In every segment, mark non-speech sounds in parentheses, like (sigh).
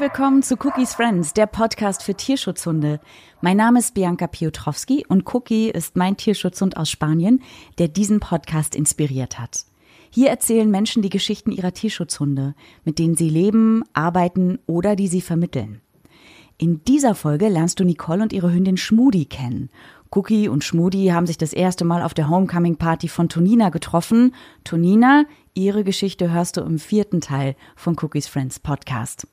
Willkommen zu Cookies Friends, der Podcast für Tierschutzhunde. Mein Name ist Bianca Piotrowski und Cookie ist mein Tierschutzhund aus Spanien, der diesen Podcast inspiriert hat. Hier erzählen Menschen die Geschichten ihrer Tierschutzhunde, mit denen sie leben, arbeiten oder die sie vermitteln. In dieser Folge lernst du Nicole und ihre Hündin Schmudi kennen. Cookie und Schmudi haben sich das erste Mal auf der Homecoming Party von Tonina getroffen. Tonina, ihre Geschichte hörst du im vierten Teil von Cookies Friends Podcast.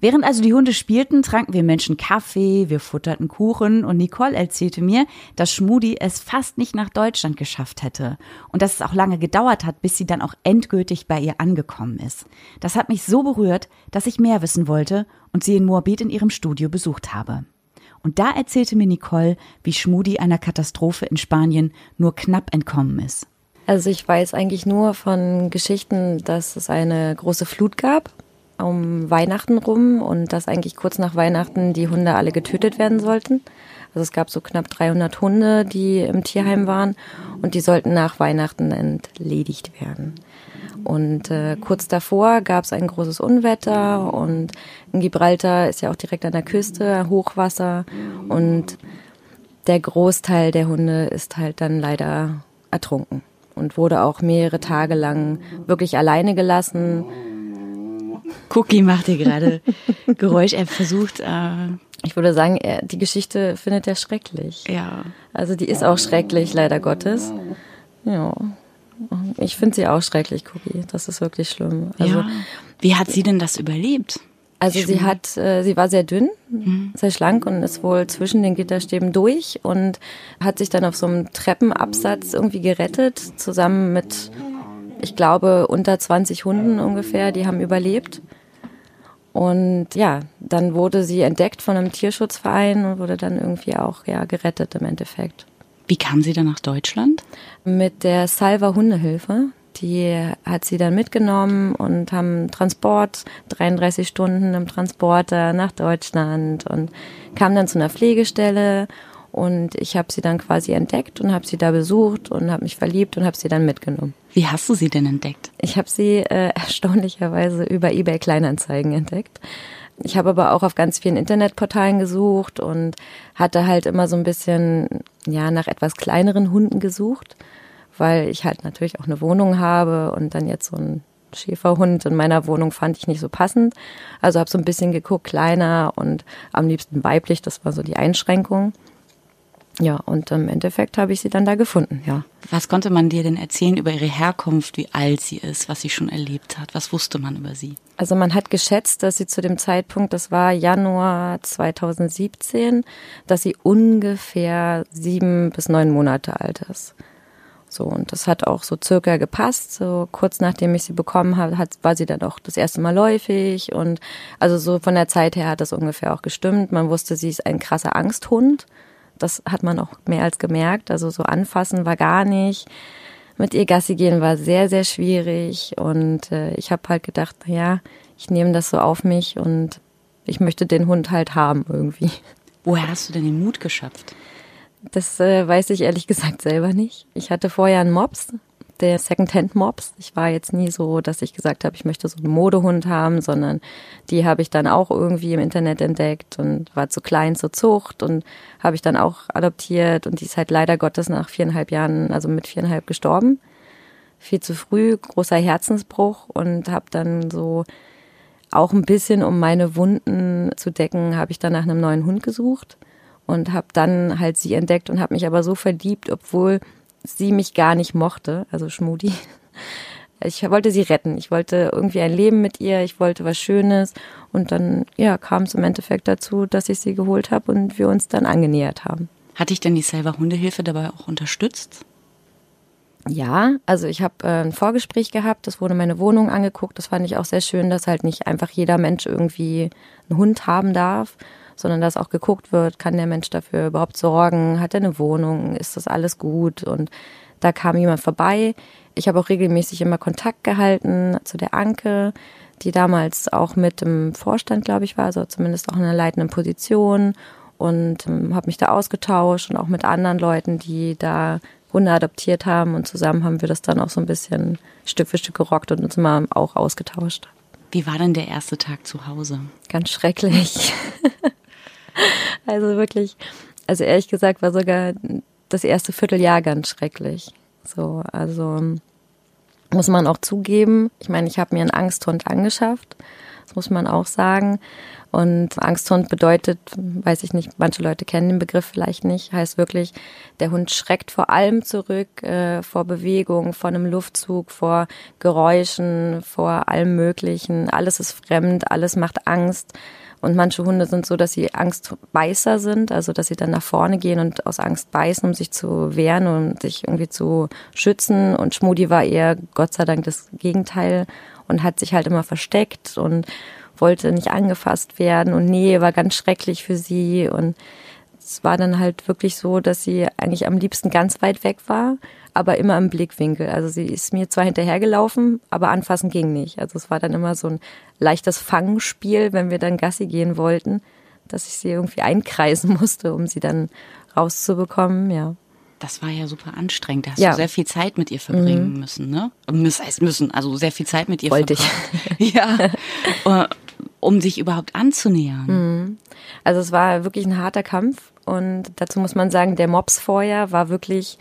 Während also die Hunde spielten, tranken wir Menschen Kaffee, wir futterten Kuchen und Nicole erzählte mir, dass Schmudi es fast nicht nach Deutschland geschafft hätte und dass es auch lange gedauert hat, bis sie dann auch endgültig bei ihr angekommen ist. Das hat mich so berührt, dass ich mehr wissen wollte und sie in Moabit in ihrem Studio besucht habe. Und da erzählte mir Nicole, wie Schmudi einer Katastrophe in Spanien nur knapp entkommen ist. Also ich weiß eigentlich nur von Geschichten, dass es eine große Flut gab um Weihnachten rum und dass eigentlich kurz nach Weihnachten die Hunde alle getötet werden sollten. Also es gab so knapp 300 Hunde, die im Tierheim waren und die sollten nach Weihnachten entledigt werden. Und äh, kurz davor gab es ein großes Unwetter und in Gibraltar ist ja auch direkt an der Küste Hochwasser und der Großteil der Hunde ist halt dann leider ertrunken und wurde auch mehrere Tage lang wirklich alleine gelassen Cookie macht hier gerade Geräusch. Er versucht. Äh ich würde sagen, er, die Geschichte findet er schrecklich. Ja. Also die ist auch schrecklich, leider Gottes. Ja. Ich finde sie auch schrecklich, Cookie. Das ist wirklich schlimm. Also, ja. Wie hat sie denn das überlebt? Also sie hat, äh, sie war sehr dünn, mhm. sehr schlank und ist wohl zwischen den Gitterstäben durch und hat sich dann auf so einem Treppenabsatz irgendwie gerettet, zusammen mit ich glaube, unter 20 Hunden ungefähr, die haben überlebt. Und ja, dann wurde sie entdeckt von einem Tierschutzverein und wurde dann irgendwie auch ja gerettet im Endeffekt. Wie kam sie dann nach Deutschland? Mit der Salva Hundehilfe. Die hat sie dann mitgenommen und haben Transport, 33 Stunden im Transporter nach Deutschland und kam dann zu einer Pflegestelle und ich habe sie dann quasi entdeckt und habe sie da besucht und habe mich verliebt und habe sie dann mitgenommen. Wie hast du sie denn entdeckt? Ich habe sie äh, (laughs) erstaunlicherweise über eBay Kleinanzeigen entdeckt. Ich habe aber auch auf ganz vielen Internetportalen gesucht und hatte halt immer so ein bisschen ja nach etwas kleineren Hunden gesucht, weil ich halt natürlich auch eine Wohnung habe und dann jetzt so ein Schäferhund in meiner Wohnung fand ich nicht so passend. Also habe so ein bisschen geguckt, kleiner und am liebsten weiblich, das war so die Einschränkung. Ja, und im Endeffekt habe ich sie dann da gefunden, ja. Was konnte man dir denn erzählen über ihre Herkunft, wie alt sie ist, was sie schon erlebt hat? Was wusste man über sie? Also man hat geschätzt, dass sie zu dem Zeitpunkt, das war Januar 2017, dass sie ungefähr sieben bis neun Monate alt ist. So, und das hat auch so circa gepasst. So kurz nachdem ich sie bekommen habe, hat, war sie dann auch das erste Mal läufig. Und also so von der Zeit her hat das ungefähr auch gestimmt. Man wusste, sie ist ein krasser Angsthund. Das hat man auch mehr als gemerkt. Also so anfassen war gar nicht. Mit ihr Gassi gehen war sehr, sehr schwierig. Und äh, ich habe halt gedacht, ja, ich nehme das so auf mich und ich möchte den Hund halt haben irgendwie. Woher hast du denn den Mut geschöpft? Das äh, weiß ich ehrlich gesagt selber nicht. Ich hatte vorher einen Mops, der Secondhand-Mops. Ich war jetzt nie so, dass ich gesagt habe, ich möchte so einen Modehund haben, sondern die habe ich dann auch irgendwie im Internet entdeckt und war zu klein zur Zucht und habe ich dann auch adoptiert und die ist halt leider Gottes nach viereinhalb Jahren, also mit viereinhalb gestorben. Viel zu früh, großer Herzensbruch und habe dann so auch ein bisschen, um meine Wunden zu decken, habe ich dann nach einem neuen Hund gesucht und habe dann halt sie entdeckt und habe mich aber so verliebt, obwohl sie mich gar nicht mochte, also Schmudi. Ich wollte sie retten. Ich wollte irgendwie ein Leben mit ihr. Ich wollte was Schönes. Und dann, ja, kam es im Endeffekt dazu, dass ich sie geholt habe und wir uns dann angenähert haben. Hatte ich denn die Selber Hundehilfe dabei auch unterstützt? Ja, also ich habe äh, ein Vorgespräch gehabt, das wurde meine Wohnung angeguckt. Das fand ich auch sehr schön, dass halt nicht einfach jeder Mensch irgendwie einen Hund haben darf, sondern dass auch geguckt wird, kann der Mensch dafür überhaupt sorgen, hat er eine Wohnung, ist das alles gut und da kam jemand vorbei. Ich habe auch regelmäßig immer Kontakt gehalten zu der Anke, die damals auch mit im Vorstand, glaube ich, war, also zumindest auch in einer leitenden Position und ähm, habe mich da ausgetauscht und auch mit anderen Leuten, die da Hunde adoptiert haben und zusammen haben wir das dann auch so ein bisschen Stück für Stück gerockt und uns immer auch ausgetauscht. Wie war denn der erste Tag zu Hause? Ganz schrecklich. (laughs) (laughs) also wirklich, also ehrlich gesagt war sogar das erste Vierteljahr ganz schrecklich. So, also muss man auch zugeben. Ich meine, ich habe mir einen Angsthund angeschafft. Das muss man auch sagen. Und Angsthund bedeutet, weiß ich nicht, manche Leute kennen den Begriff vielleicht nicht, heißt wirklich, der Hund schreckt vor allem zurück, äh, vor Bewegung, vor einem Luftzug, vor Geräuschen, vor allem Möglichen. Alles ist fremd, alles macht Angst. Und manche Hunde sind so, dass sie Angstbeißer sind, also dass sie dann nach vorne gehen und aus Angst beißen, um sich zu wehren und sich irgendwie zu schützen. Und Schmudi war eher Gott sei Dank das Gegenteil und hat sich halt immer versteckt und wollte nicht angefasst werden. Und Nähe war ganz schrecklich für sie. Und es war dann halt wirklich so, dass sie eigentlich am liebsten ganz weit weg war, aber immer im Blickwinkel. Also sie ist mir zwar hinterhergelaufen, aber anfassen ging nicht. Also es war dann immer so ein leichtes Fangspiel, wenn wir dann Gassi gehen wollten, dass ich sie irgendwie einkreisen (laughs) musste, um sie dann rauszubekommen, ja. Das war ja super anstrengend. Da hast ja. du sehr viel Zeit mit ihr verbringen mhm. müssen, ne? Das heißt müssen, also sehr viel Zeit mit ihr Wollte ich. (laughs) ja. Äh, um sich überhaupt anzunähern. Mhm. Also es war wirklich ein harter Kampf und dazu muss man sagen, der Mops vorher war wirklich,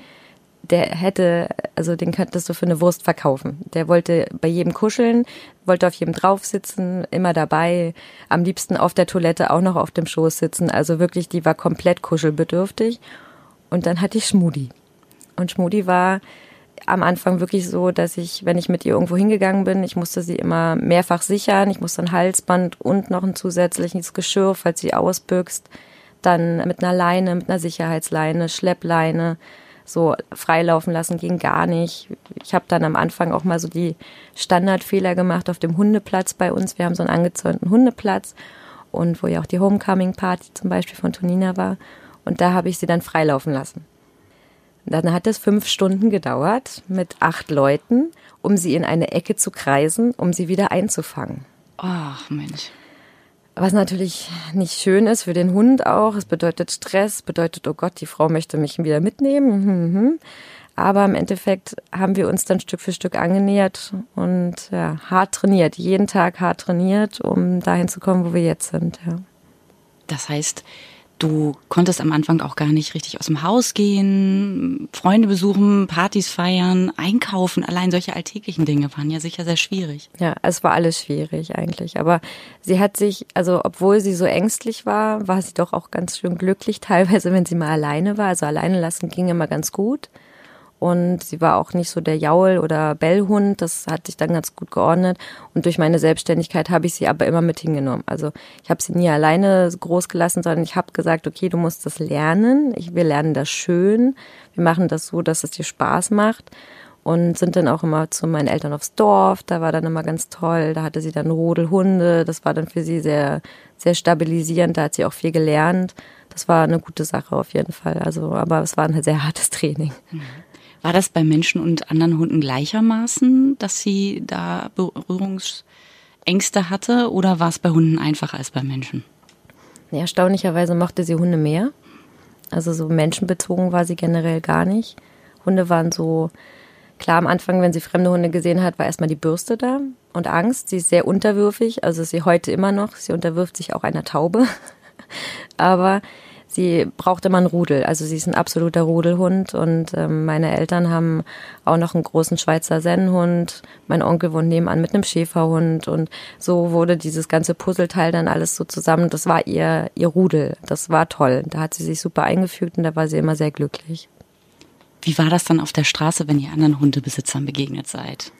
der hätte, also den könntest du für eine Wurst verkaufen. Der wollte bei jedem kuscheln, wollte auf jedem drauf sitzen, immer dabei, am liebsten auf der Toilette auch noch auf dem Schoß sitzen. Also wirklich, die war komplett kuschelbedürftig. Und dann hatte ich Schmudi. Und Schmudi war am Anfang wirklich so, dass ich, wenn ich mit ihr irgendwo hingegangen bin, ich musste sie immer mehrfach sichern. Ich musste ein Halsband und noch ein zusätzliches Geschirr, falls sie ausbüchst. Dann mit einer Leine, mit einer Sicherheitsleine, Schleppleine, so freilaufen lassen ging gar nicht. Ich habe dann am Anfang auch mal so die Standardfehler gemacht auf dem Hundeplatz bei uns. Wir haben so einen angezäunten Hundeplatz und wo ja auch die Homecoming Party zum Beispiel von Tonina war. Und da habe ich sie dann freilaufen lassen. Dann hat es fünf Stunden gedauert mit acht Leuten, um sie in eine Ecke zu kreisen, um sie wieder einzufangen. Ach Mensch. Was natürlich nicht schön ist für den Hund auch. Es bedeutet Stress, bedeutet, oh Gott, die Frau möchte mich wieder mitnehmen. Mhm, mhm. Aber im Endeffekt haben wir uns dann Stück für Stück angenähert und ja, hart trainiert, jeden Tag hart trainiert, um dahin zu kommen, wo wir jetzt sind. Ja. Das heißt, Du konntest am Anfang auch gar nicht richtig aus dem Haus gehen, Freunde besuchen, Partys feiern, einkaufen. Allein solche alltäglichen Dinge waren ja sicher sehr schwierig. Ja, es war alles schwierig eigentlich. Aber sie hat sich, also obwohl sie so ängstlich war, war sie doch auch ganz schön glücklich (laughs) teilweise, wenn sie mal alleine war. Also alleine lassen ging immer ganz gut. Und sie war auch nicht so der Jaul- oder Bellhund. Das hat sich dann ganz gut geordnet. Und durch meine Selbstständigkeit habe ich sie aber immer mit hingenommen. Also ich habe sie nie alleine groß gelassen, sondern ich habe gesagt, okay, du musst das lernen. Ich, wir lernen das schön. Wir machen das so, dass es dir Spaß macht. Und sind dann auch immer zu meinen Eltern aufs Dorf. Da war dann immer ganz toll. Da hatte sie dann Rodelhunde. Das war dann für sie sehr, sehr stabilisierend. Da hat sie auch viel gelernt. Das war eine gute Sache auf jeden Fall. Also, aber es war ein sehr hartes Training. Mhm. War das bei Menschen und anderen Hunden gleichermaßen, dass sie da Berührungsängste hatte oder war es bei Hunden einfacher als bei Menschen? Ja, erstaunlicherweise mochte sie Hunde mehr. Also so menschenbezogen war sie generell gar nicht. Hunde waren so, klar am Anfang, wenn sie fremde Hunde gesehen hat, war erstmal die Bürste da und Angst. Sie ist sehr unterwürfig, also ist sie heute immer noch. Sie unterwirft sich auch einer Taube. (laughs) Aber sie braucht immer einen Rudel. Also sie ist ein absoluter Rudelhund und ähm, meine Eltern haben auch noch einen großen Schweizer Sennenhund. Mein Onkel wohnt nebenan mit einem Schäferhund und so wurde dieses ganze Puzzleteil dann alles so zusammen. Das war ihr, ihr Rudel. Das war toll. Da hat sie sich super eingefügt und da war sie immer sehr glücklich. Wie war das dann auf der Straße, wenn ihr anderen Hundebesitzern begegnet seid?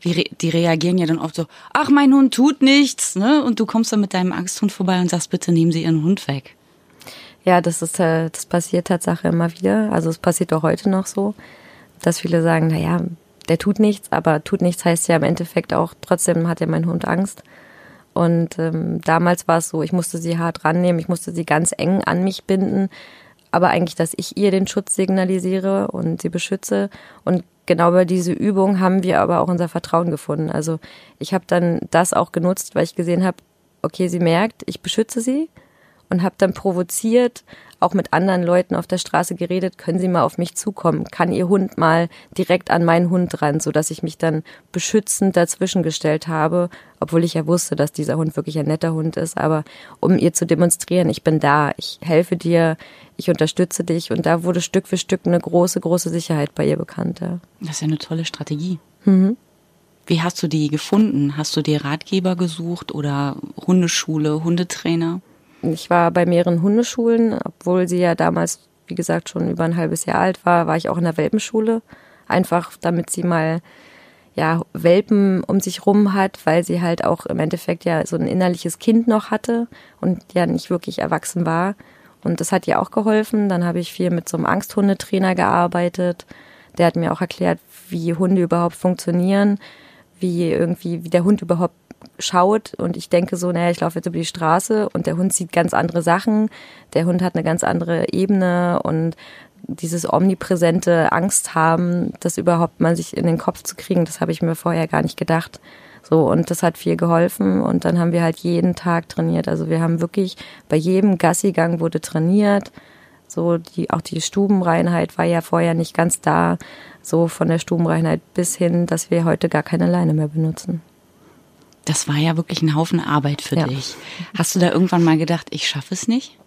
Wie, die reagieren ja dann oft so, ach, mein Hund tut nichts, ne? Und du kommst dann mit deinem Angsthund vorbei und sagst, bitte nehmen Sie Ihren Hund weg. Ja, das ist, äh, das passiert Tatsache immer wieder. Also es passiert auch heute noch so, dass viele sagen, na ja, der tut nichts, aber tut nichts heißt ja im Endeffekt auch, trotzdem hat ja mein Hund Angst. Und ähm, damals war es so, ich musste sie hart rannehmen, ich musste sie ganz eng an mich binden, aber eigentlich, dass ich ihr den Schutz signalisiere und sie beschütze. Und genau bei diese Übung haben wir aber auch unser Vertrauen gefunden. Also ich habe dann das auch genutzt, weil ich gesehen habe, okay, sie merkt, ich beschütze sie und habe dann provoziert, auch mit anderen Leuten auf der Straße geredet, können Sie mal auf mich zukommen? Kann Ihr Hund mal direkt an meinen Hund ran, so dass ich mich dann beschützend dazwischen gestellt habe, obwohl ich ja wusste, dass dieser Hund wirklich ein netter Hund ist, aber um ihr zu demonstrieren, ich bin da, ich helfe dir, ich unterstütze dich und da wurde Stück für Stück eine große, große Sicherheit bei ihr bekannt. Ja. Das ist ja eine tolle Strategie. Mhm. Wie hast du die gefunden? Hast du dir Ratgeber gesucht oder Hundeschule, Hundetrainer? Ich war bei mehreren Hundeschulen, obwohl sie ja damals, wie gesagt, schon über ein halbes Jahr alt war, war ich auch in der Welpenschule. Einfach damit sie mal ja, Welpen um sich rum hat, weil sie halt auch im Endeffekt ja so ein innerliches Kind noch hatte und ja nicht wirklich erwachsen war. Und das hat ihr auch geholfen. Dann habe ich viel mit so einem Angsthundetrainer gearbeitet. Der hat mir auch erklärt, wie Hunde überhaupt funktionieren, wie irgendwie, wie der Hund überhaupt schaut und ich denke so, naja, ich laufe jetzt über die Straße und der Hund sieht ganz andere Sachen, der Hund hat eine ganz andere Ebene und dieses omnipräsente Angst haben, das überhaupt mal sich in den Kopf zu kriegen, das habe ich mir vorher gar nicht gedacht. So, und das hat viel geholfen und dann haben wir halt jeden Tag trainiert. Also wir haben wirklich bei jedem Gassigang wurde trainiert. So, die, auch die Stubenreinheit war ja vorher nicht ganz da. So von der Stubenreinheit bis hin, dass wir heute gar keine Leine mehr benutzen. Das war ja wirklich ein Haufen Arbeit für ja. dich. Hast du da irgendwann mal gedacht, ich schaffe es nicht?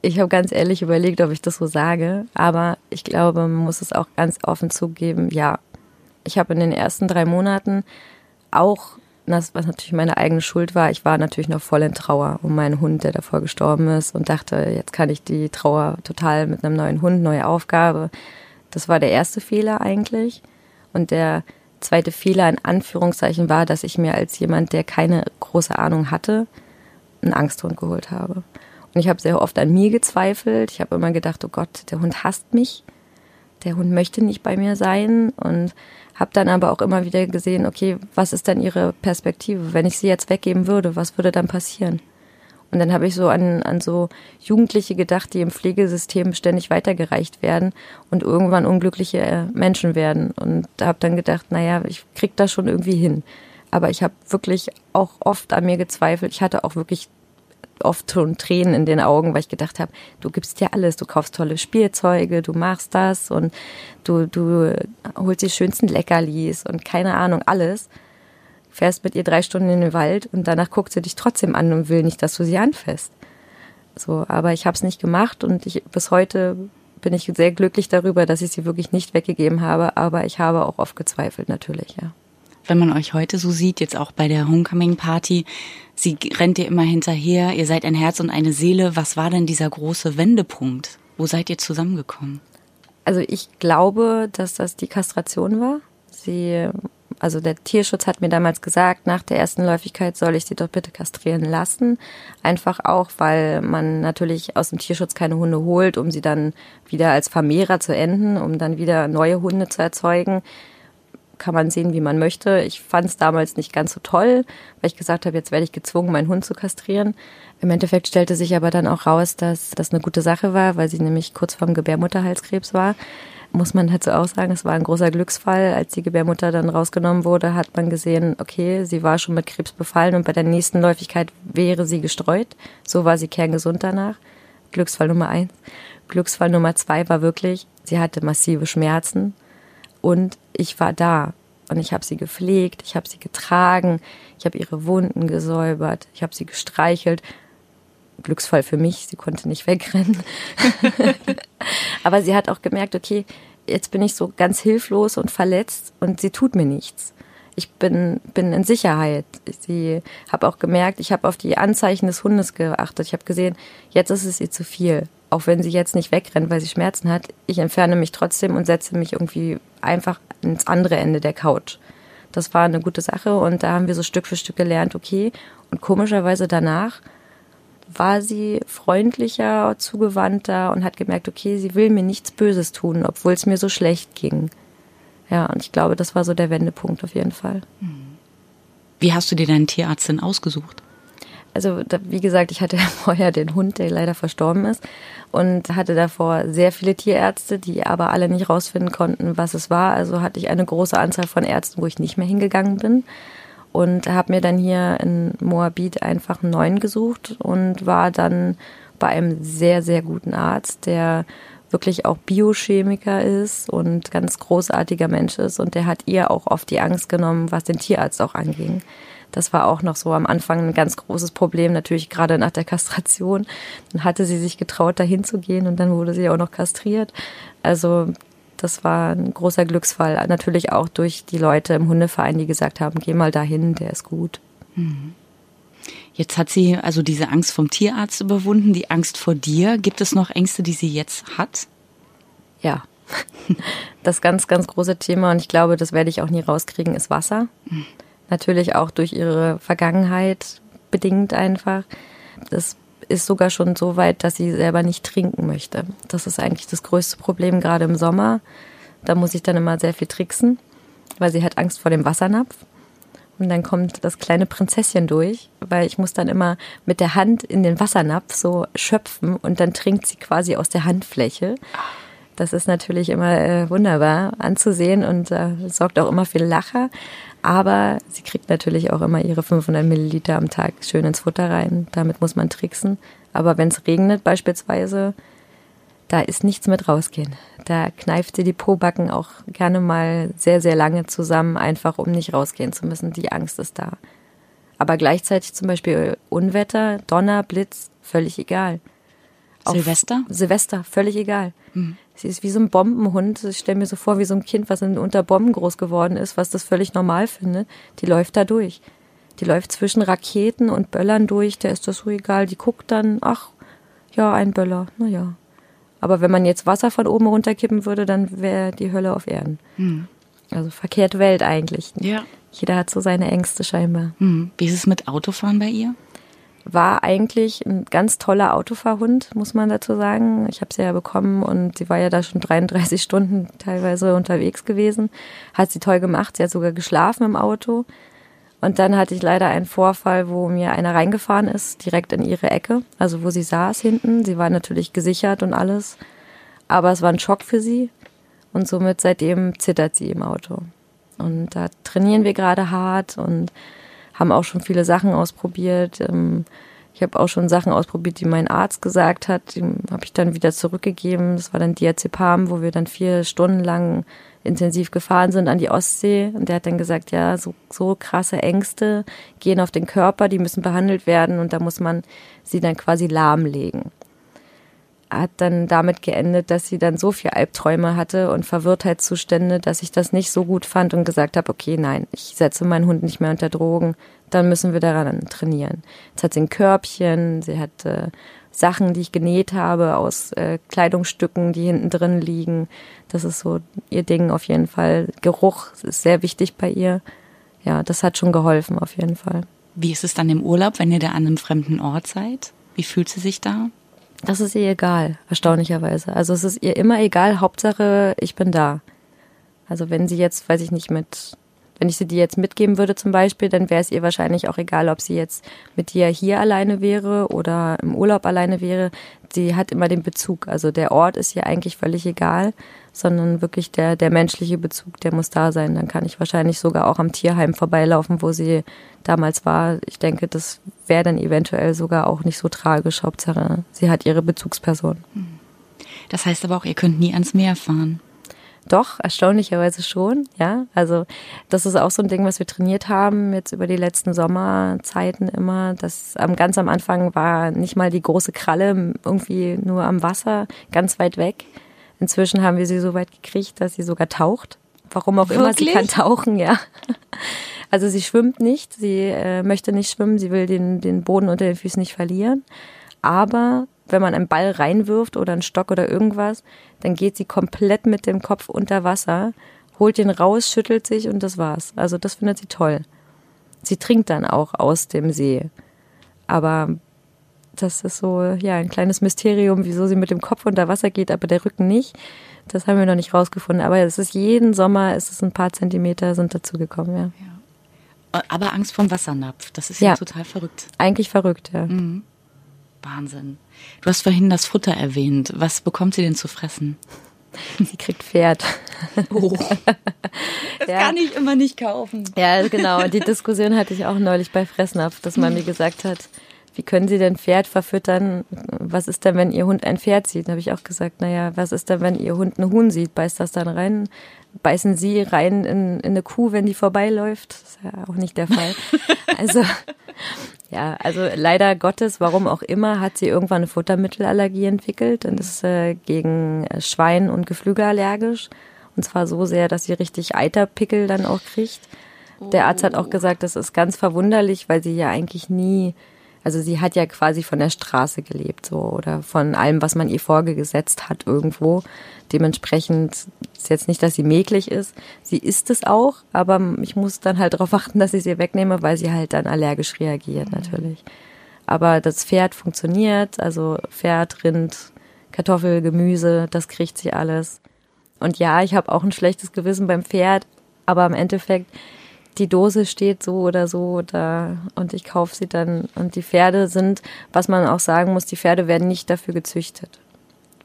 Ich habe ganz ehrlich überlegt, ob ich das so sage, aber ich glaube, man muss es auch ganz offen zugeben, ja. Ich habe in den ersten drei Monaten auch, was natürlich meine eigene Schuld war, ich war natürlich noch voll in Trauer um meinen Hund, der davor gestorben ist und dachte, jetzt kann ich die Trauer total mit einem neuen Hund, neue Aufgabe. Das war der erste Fehler eigentlich. Und der zweite Fehler in Anführungszeichen war, dass ich mir als jemand, der keine große Ahnung hatte, einen Angsthund geholt habe. Und ich habe sehr oft an mir gezweifelt. Ich habe immer gedacht, oh Gott, der Hund hasst mich. Der Hund möchte nicht bei mir sein. Und habe dann aber auch immer wieder gesehen, okay, was ist denn ihre Perspektive? Wenn ich sie jetzt weggeben würde, was würde dann passieren? Und dann habe ich so an, an so Jugendliche gedacht, die im Pflegesystem ständig weitergereicht werden und irgendwann unglückliche äh, Menschen werden. Und habe dann gedacht, naja, ich krieg das schon irgendwie hin. Aber ich habe wirklich auch oft an mir gezweifelt. Ich hatte auch wirklich oft schon Tränen in den Augen, weil ich gedacht habe, du gibst dir alles, du kaufst tolle Spielzeuge, du machst das und du, du holst die schönsten Leckerlis und keine Ahnung, alles fährst mit ihr drei Stunden in den Wald und danach guckt sie dich trotzdem an und will nicht, dass du sie anfasst. So, aber ich habe es nicht gemacht und ich bis heute bin ich sehr glücklich darüber, dass ich sie wirklich nicht weggegeben habe, aber ich habe auch oft gezweifelt natürlich, ja. Wenn man euch heute so sieht, jetzt auch bei der Homecoming Party, sie rennt ihr immer hinterher, ihr seid ein Herz und eine Seele. Was war denn dieser große Wendepunkt? Wo seid ihr zusammengekommen? Also ich glaube, dass das die Kastration war. Sie also der Tierschutz hat mir damals gesagt, nach der ersten Läufigkeit soll ich sie doch bitte kastrieren lassen. Einfach auch, weil man natürlich aus dem Tierschutz keine Hunde holt, um sie dann wieder als Vermehrer zu enden, um dann wieder neue Hunde zu erzeugen. Kann man sehen, wie man möchte. Ich fand es damals nicht ganz so toll, weil ich gesagt habe, jetzt werde ich gezwungen, meinen Hund zu kastrieren. Im Endeffekt stellte sich aber dann auch raus, dass das eine gute Sache war, weil sie nämlich kurz vorm Gebärmutterhalskrebs war muss man dazu auch sagen, es war ein großer Glücksfall. Als die Gebärmutter dann rausgenommen wurde, hat man gesehen, okay, sie war schon mit Krebs befallen und bei der nächsten Läufigkeit wäre sie gestreut. So war sie kerngesund danach. Glücksfall Nummer eins. Glücksfall Nummer zwei war wirklich, sie hatte massive Schmerzen und ich war da und ich habe sie gepflegt, ich habe sie getragen, ich habe ihre Wunden gesäubert, ich habe sie gestreichelt. Glücksfall für mich, sie konnte nicht wegrennen. (laughs) Aber sie hat auch gemerkt, okay, jetzt bin ich so ganz hilflos und verletzt und sie tut mir nichts. Ich bin, bin in Sicherheit. Sie habe auch gemerkt, ich habe auf die Anzeichen des Hundes geachtet. Ich habe gesehen, jetzt ist es ihr zu viel. Auch wenn sie jetzt nicht wegrennt, weil sie Schmerzen hat, ich entferne mich trotzdem und setze mich irgendwie einfach ins andere Ende der Couch. Das war eine gute Sache und da haben wir so Stück für Stück gelernt, okay. Und komischerweise danach war sie freundlicher, zugewandter und hat gemerkt, okay, sie will mir nichts Böses tun, obwohl es mir so schlecht ging. Ja, und ich glaube, das war so der Wendepunkt auf jeden Fall. Wie hast du dir deinen Tierarzt denn ausgesucht? Also, wie gesagt, ich hatte (laughs) vorher den Hund, der leider verstorben ist, und hatte davor sehr viele Tierärzte, die aber alle nicht rausfinden konnten, was es war. Also hatte ich eine große Anzahl von Ärzten, wo ich nicht mehr hingegangen bin. Und habe mir dann hier in Moabit einfach einen neuen gesucht und war dann bei einem sehr, sehr guten Arzt, der wirklich auch Biochemiker ist und ganz großartiger Mensch ist und der hat ihr auch oft die Angst genommen, was den Tierarzt auch anging. Das war auch noch so am Anfang ein ganz großes Problem, natürlich gerade nach der Kastration. Dann hatte sie sich getraut, dahin zu gehen und dann wurde sie auch noch kastriert. Also das war ein großer Glücksfall. Natürlich auch durch die Leute im Hundeverein, die gesagt haben, geh mal dahin, der ist gut. Mhm. Jetzt hat sie also diese Angst vom Tierarzt überwunden, die Angst vor dir. Gibt es noch Ängste, die sie jetzt hat? Ja. (laughs) Das ganz, ganz große Thema und ich glaube, das werde ich auch nie rauskriegen, ist Wasser. Natürlich auch durch ihre Vergangenheit bedingt einfach. Das ist sogar schon so weit, dass sie selber nicht trinken möchte. Das ist eigentlich das größte Problem, gerade im Sommer. Da muss ich dann immer sehr viel tricksen, weil sie hat Angst vor dem Wassernapf. Und dann kommt das kleine Prinzesschen durch, weil ich muss dann immer mit der Hand in den Wassernapf so schöpfen und dann trinkt sie quasi aus der Handfläche. Das ist natürlich immer äh, wunderbar anzusehen und äh, sorgt auch immer für Lacher. Aber sie kriegt natürlich auch immer ihre 500 Milliliter am Tag schön ins Futter rein. Damit muss man tricksen. Aber wenn es regnet beispielsweise, da ist nichts mit rausgehen. Da kneift sie die Pobacken auch gerne mal sehr, sehr lange zusammen, einfach um nicht rausgehen zu müssen. Die Angst ist da. Aber gleichzeitig zum Beispiel Unwetter, Donner, Blitz, völlig egal. Silvester? Silvester, völlig egal. Mhm. Sie ist wie so ein Bombenhund. Ich stelle mir so vor, wie so ein Kind, was unter Bomben groß geworden ist, was das völlig normal findet. Die läuft da durch. Die läuft zwischen Raketen und Böllern durch. Der ist das so egal. Die guckt dann, ach, ja, ein Böller, na ja. Aber wenn man jetzt Wasser von oben runterkippen würde, dann wäre die Hölle auf Erden. Mhm. Also verkehrt Welt eigentlich. Ja. Jeder hat so seine Ängste scheinbar. Mhm. Wie ist es mit Autofahren bei ihr? War eigentlich ein ganz toller Autofahrhund, muss man dazu sagen. Ich habe sie ja bekommen und sie war ja da schon 33 (laughs) Stunden teilweise unterwegs gewesen. Hat sie toll gemacht. Sie hat sogar geschlafen im Auto. Und dann hatte ich leider einen Vorfall, wo mir einer reingefahren ist, direkt in ihre Ecke, also wo sie saß hinten. Sie war natürlich gesichert und alles, aber es war ein Schock für sie und somit seitdem zittert sie im Auto. Und da trainieren wir gerade hart und haben auch schon viele Sachen ausprobiert. Ähm, ich habe auch schon Sachen ausprobiert, die mein Arzt gesagt hat. Die habe ich dann wieder zurückgegeben. Das war dann Diazepam, wo wir dann vier Stunden lang intensiv gefahren sind an die Ostsee. Und der hat dann gesagt, ja, so, so krasse Ängste gehen auf den Körper, die müssen behandelt werden und da muss man sie dann quasi lahmlegen. Hat dann damit geendet, dass sie dann so viel Albträume hatte und Verwirrtheitszustände, dass ich das nicht so gut fand und gesagt habe, okay, nein, ich setze meinen Hund nicht mehr unter Drogen, dann müssen wir daran trainieren. Jetzt hat sie ein Körbchen, sie hat äh, Sachen, die ich genäht habe aus äh, Kleidungsstücken, die hinten drin liegen. Das ist so ihr Ding auf jeden Fall. Geruch ist sehr wichtig bei ihr. Ja, das hat schon geholfen auf jeden Fall. Wie ist es dann im Urlaub, wenn ihr da an einem fremden Ort seid? Wie fühlt sie sich da? Das ist ihr egal, erstaunlicherweise. Also es ist ihr immer egal, Hauptsache ich bin da. Also wenn sie jetzt, weiß ich nicht, mit wenn ich sie dir jetzt mitgeben würde zum Beispiel, dann wäre es ihr wahrscheinlich auch egal, ob sie jetzt mit dir hier alleine wäre oder im Urlaub alleine wäre. Sie hat immer den Bezug. Also der Ort ist ihr eigentlich völlig egal, sondern wirklich der, der menschliche Bezug, der muss da sein. Dann kann ich wahrscheinlich sogar auch am Tierheim vorbeilaufen, wo sie damals war. Ich denke, das wäre dann eventuell sogar auch nicht so tragisch. Hauptsache, sie hat ihre Bezugsperson. Das heißt aber auch, ihr könnt nie ans Meer fahren. Doch, erstaunlicherweise schon, ja. Also das ist auch so ein Ding, was wir trainiert haben jetzt über die letzten Sommerzeiten immer. Das am ganz am Anfang war nicht mal die große Kralle irgendwie nur am Wasser, ganz weit weg. Inzwischen haben wir sie so weit gekriegt, dass sie sogar taucht. Warum auch immer, sie kann tauchen, ja. Also sie schwimmt nicht, sie äh, möchte nicht schwimmen, sie will den, den Boden unter den Füßen nicht verlieren. Aber wenn man einen Ball reinwirft oder einen Stock oder irgendwas, dann geht sie komplett mit dem Kopf unter Wasser, holt den raus, schüttelt sich und das war's. Also das findet sie toll. Sie trinkt dann auch aus dem See. Aber das ist so, ja, ein kleines Mysterium, wieso sie mit dem Kopf unter Wasser geht, aber der Rücken nicht. Das haben wir noch nicht rausgefunden. Aber es ist jeden Sommer, ist es ein paar Zentimeter sind dazugekommen, ja. ja. Aber Angst vom Wassernapf, das ist ja, ja total verrückt. Eigentlich verrückt, ja. Mhm. Wahnsinn. Du hast vorhin das Futter erwähnt. Was bekommt sie denn zu fressen? (laughs) Sie kriegt Pferd. Oh. (laughs) Das ja. kann ich immer nicht kaufen. Ja, genau. Die Diskussion hatte ich auch neulich bei Fressnapf, dass man mir (laughs) gesagt hat, wie können Sie denn Pferd verfüttern? Was ist denn, wenn Ihr Hund ein Pferd sieht? Da habe ich auch gesagt, naja, was ist denn, wenn Ihr Hund einen Huhn sieht? Beißt das dann rein? Beißen Sie rein in, in eine Kuh, wenn die vorbeiläuft? Das ist ja auch nicht der Fall. (laughs) Also, ja, also leider Gottes, warum auch immer, hat sie irgendwann eine Futtermittelallergie entwickelt und ist äh, gegen Schwein und Geflügel allergisch. Und zwar so sehr, dass sie richtig Eiterpickel dann auch kriegt. Der Arzt hat auch gesagt, das ist ganz verwunderlich, weil sie ja eigentlich nie also sie hat ja quasi von der Straße gelebt, so oder von allem, was man ihr vorgesetzt hat irgendwo. Dementsprechend ist jetzt nicht, dass sie mäglich ist. Sie ist es auch, aber ich muss dann halt darauf (laughs) achten, dass ich sie wegnehme, weil sie halt dann allergisch reagiert natürlich. Aber das Pferd funktioniert, also Pferd, Rind, Kartoffel, Gemüse, das kriegt sie alles. Und ja, ich habe auch ein schlechtes Gewissen beim Pferd, aber im Endeffekt die Dose steht so oder so da und ich kaufe sie dann. Und die Pferde sind, was man auch sagen muss, die Pferde werden nicht dafür gezüchtet.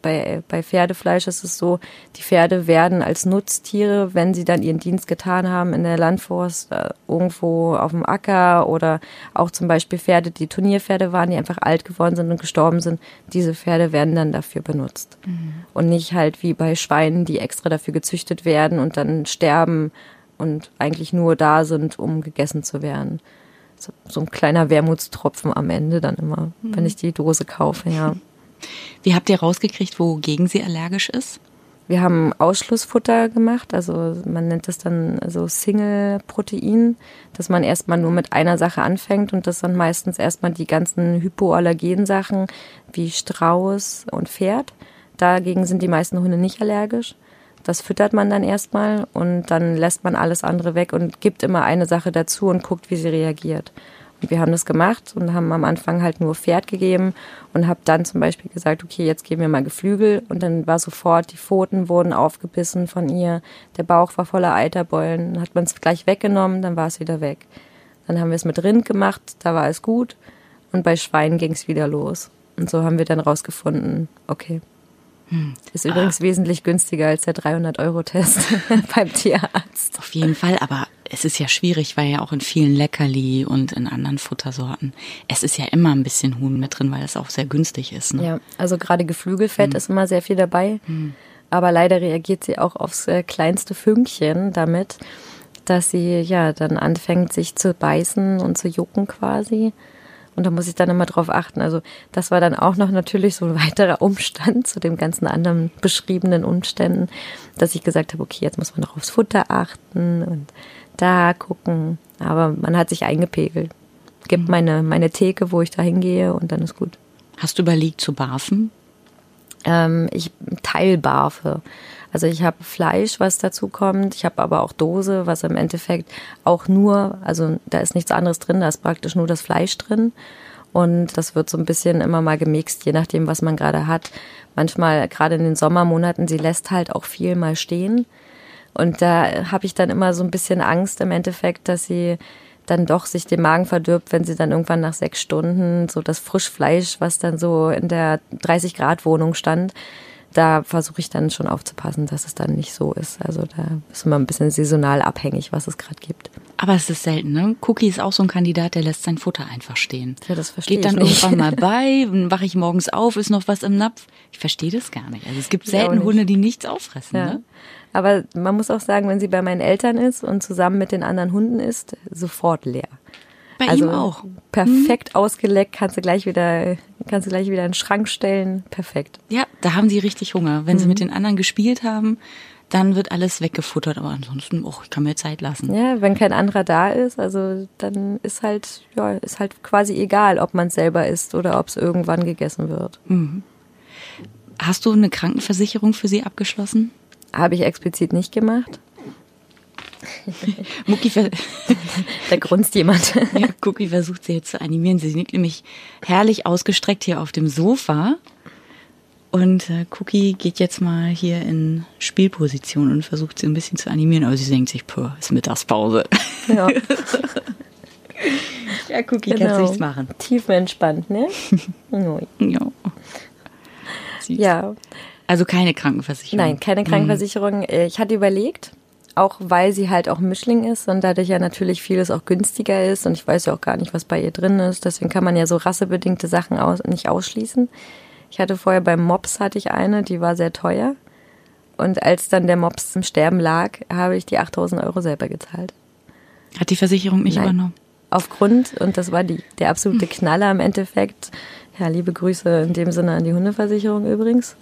Bei, bei Pferdefleisch ist es so, die Pferde werden als Nutztiere, wenn sie dann ihren Dienst getan haben in der Landforst, äh, irgendwo auf dem Acker oder auch zum Beispiel Pferde, die Turnierpferde waren, die einfach alt geworden sind und gestorben sind, diese Pferde werden dann dafür benutzt. Mhm. Und nicht halt wie bei Schweinen, die extra dafür gezüchtet werden und dann sterben und eigentlich nur da sind, um gegessen zu werden. So, so ein kleiner Wermutstropfen am Ende dann immer, mhm. wenn ich die Dose kaufe, ja. (laughs) Wie habt ihr rausgekriegt, wogegen sie allergisch ist? Wir haben Ausschlussfutter gemacht, also man nennt das dann so Single-Protein, dass man erstmal nur mit einer Sache anfängt und das dann meistens erstmal die ganzen Hypoallergen-Sachen wie Strauß und Pferd. Dagegen sind die meisten Hunde nicht allergisch. Das füttert man dann erstmal und dann lässt man alles andere weg und gibt immer eine Sache dazu und guckt, wie sie reagiert. Und wir haben das gemacht und haben am Anfang halt nur Pferd gegeben und habe dann zum Beispiel gesagt, okay, jetzt geben wir mal Geflügel und dann war sofort, die Pfoten wurden aufgebissen von ihr, der Bauch war voller Eiterbeulen, dann hat man es gleich weggenommen, dann war es wieder weg. Dann haben wir es mit Rind gemacht, da war es gut und bei Schweinen ging es wieder los. Und so haben wir dann rausgefunden, okay. Ist übrigens ah. wesentlich günstiger als der 300-Euro-Test (laughs) beim Tierarzt. Auf jeden Fall, aber es ist ja schwierig, weil ja auch in vielen Leckerli und in anderen Futtersorten, es ist ja immer ein bisschen Huhn mit drin, weil es auch sehr günstig ist. Ne? Ja, also gerade Geflügelfett hm. ist immer sehr viel dabei. Hm. Aber leider reagiert sie auch aufs äh, kleinste Fünkchen damit, dass sie ja dann anfängt, sich zu beißen und zu jucken quasi. Und da muss ich dann immer drauf achten. Also das war dann auch noch natürlich so ein (laughs) weiterer Umstand zu den ganzen anderen beschriebenen Umständen, dass ich gesagt habe, okay, jetzt muss man noch aufs Futter achten und da gucken. Aber man hat sich eingepegelt. Gibt mhm. meine, meine Theke, wo ich da hingehe und dann ist gut. Hast du überlegt zu barfen? Ähm, ich teilbarfe. Also ich habe Fleisch, was dazu kommt. Ich habe aber auch Dose, was im Endeffekt auch nur, also da ist nichts anderes drin, da ist praktisch nur das Fleisch drin. Und das wird so ein bisschen immer mal gemixt, je nachdem, was man gerade hat. Manchmal, gerade in den Sommermonaten, sie lässt halt auch viel mal stehen. Und da habe ich dann immer so ein bisschen Angst im Endeffekt, dass sie dann doch sich den Magen verdirbt, wenn sie dann irgendwann nach sechs Stunden so das Frischfleisch, was dann so in der 30 Grad Wohnung stand, da versuche ich dann schon aufzupassen, dass es dann nicht so ist. Also da ist immer ein bisschen saisonal abhängig, was es gerade gibt. Aber es ist selten, ne? Cookie ist auch so ein Kandidat, der lässt sein Futter einfach stehen. Ja, das verstehe Geht dann nicht. irgendwann mal (laughs) bei, wache ich morgens auf, ist noch was im Napf. Ich verstehe das gar nicht. Also es gibt selten Hunde, die nichts auffressen, ja. ne? Aber man muss auch sagen, wenn sie bei meinen Eltern ist und zusammen mit den anderen Hunden ist, sofort leer. Bei also ihm auch. Perfekt hm. ausgeleckt, kannst du gleich wieder, kannst du gleich wieder in den Schrank stellen. Perfekt. Ja, da haben sie richtig Hunger. Wenn mhm. sie mit den anderen gespielt haben, dann wird alles weggefuttert. Aber ansonsten, oh, ich kann mir Zeit lassen. Ja, wenn kein anderer da ist, also dann ist halt, ja, ist halt quasi egal, ob man es selber isst oder ob es irgendwann gegessen wird. Mhm. Hast du eine Krankenversicherung für sie abgeschlossen? Habe ich explizit nicht gemacht. (laughs) Mucki da grunzt jemand. (laughs) ja, Cookie versucht sie jetzt zu animieren. Sie liegt nämlich herrlich ausgestreckt hier auf dem Sofa. Und äh, Cookie geht jetzt mal hier in Spielposition und versucht sie ein bisschen zu animieren. Aber sie denkt sich, puh, ist Mittagspause. Ja. (laughs) ja, Cookie, genau. kannst nichts machen. Tiefenentspannt, ne? ja. Ja. Also keine Krankenversicherung? Nein, keine mhm. Krankenversicherung. Mhm. Ich hatte überlegt, auch weil sie halt auch Mischling ist und dadurch ja natürlich vieles auch günstiger ist und ich weiß ja auch gar nicht, was bei ihr drin ist. Deswegen kann man ja so rassebedingte Sachen aus, nicht ausschließen. Ich hatte vorher beim Mops hatte ich eine, die war sehr teuer. Und als dann der Mops im Sterben lag, habe ich die 8000 Euro selber gezahlt. Hat die Versicherung nicht Nein. übernommen? Aufgrund, und das war die, der absolute Knaller im Endeffekt. Ja, liebe Grüße in dem Sinne an die Hundeversicherung übrigens.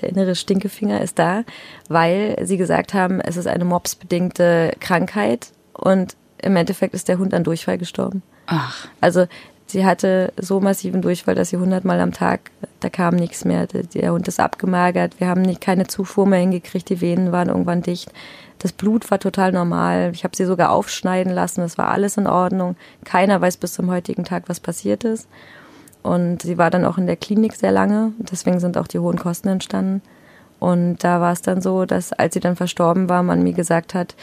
Der innere Stinkefinger ist da, weil sie gesagt haben, es ist eine mopsbedingte Krankheit und im Endeffekt ist der Hund an Durchfall gestorben. Ach. Also sie hatte so massiven Durchfall, dass sie hundertmal am Tag, da kam nichts mehr. Der Hund ist abgemagert, wir haben nicht, keine Zufuhr mehr hingekriegt, die Venen waren irgendwann dicht. Das Blut war total normal. Ich habe sie sogar aufschneiden lassen, das war alles in Ordnung. Keiner weiß bis zum heutigen Tag, was passiert ist. Und sie war dann auch in der Klinik sehr lange, deswegen sind auch die hohen Kosten entstanden. Und da war es dann so, dass als sie dann verstorben war, man mir gesagt hat,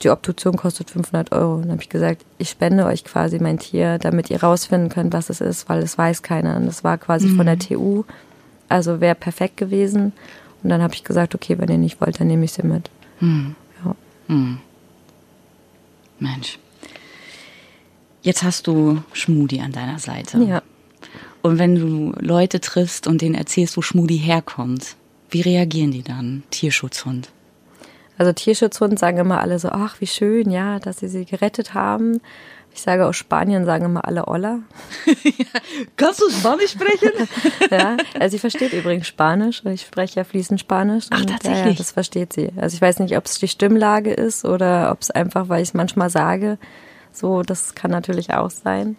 die Obduktion kostet 500 Euro. Und dann habe ich gesagt, ich spende euch quasi mein Tier, damit ihr rausfinden könnt, was es ist, weil es weiß keiner. Und das war quasi mhm. von der mhm. TU. Also wäre perfekt gewesen. Und dann habe ich gesagt, okay, wenn ihr nicht wollt, dann nehme ich sie mit. Mhm. Ja. Mhm. Mensch. Jetzt hast du Schmudi an deiner Seite. Ja. Und wenn du Leute triffst und denen erzählst, wo Schmudi herkommt, wie reagieren die dann, Tierschutzhund? Also Tierschutzhund sagen immer alle so, ach, wie schön, ja, dass sie sie gerettet haben. Ich sage aus Spanien sagen immer alle Olla. ja, (laughs) kannst du Spanisch sprechen? (laughs) ja, also sie versteht übrigens Spanisch. Ich spreche ja fließend Spanisch. Ach, tatsächlich? Ja, ja, das versteht sie. Also ich weiß nicht, ob es die Stimmlage ist oder ob es einfach, weil ich es manchmal sage. So, das kann natürlich auch sein.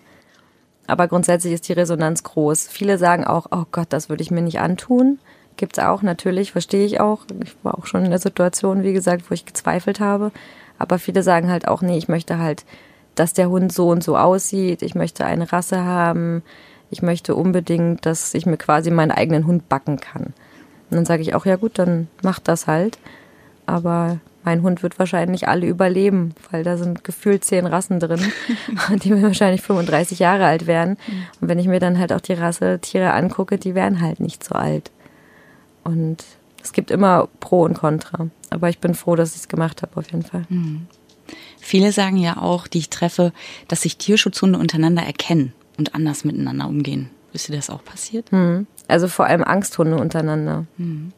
Aber grundsätzlich ist die Resonanz groß. Viele sagen auch, oh Gott, das würde ich mir nicht antun. Gibt's auch, natürlich, verstehe ich auch. Ich war auch schon in der Situation, wie gesagt, wo ich gezweifelt habe. Aber viele sagen halt auch, nee, ich möchte halt, dass der Hund so und so aussieht. Ich möchte eine Rasse haben. Ich möchte unbedingt, dass ich mir quasi meinen eigenen Hund backen kann. Und dann sage ich auch, ja gut, dann mach das halt. Aber mein Hund wird wahrscheinlich alle überleben, weil da sind gefühlt zehn Rassen drin, (laughs) die mir wahrscheinlich 35 Jahre alt werden. Und wenn ich mir dann halt auch die Rasse Tiere angucke, die werden halt nicht so alt. Und es gibt immer Pro und Contra. Aber ich bin froh, dass ich es gemacht habe, auf jeden Fall. Mhm. Viele sagen ja auch, die ich treffe, dass sich Tierschutzhunde untereinander erkennen und anders miteinander umgehen. Ist dir das auch passiert? Mhm. Also vor allem Angsthunde untereinander. Mhm.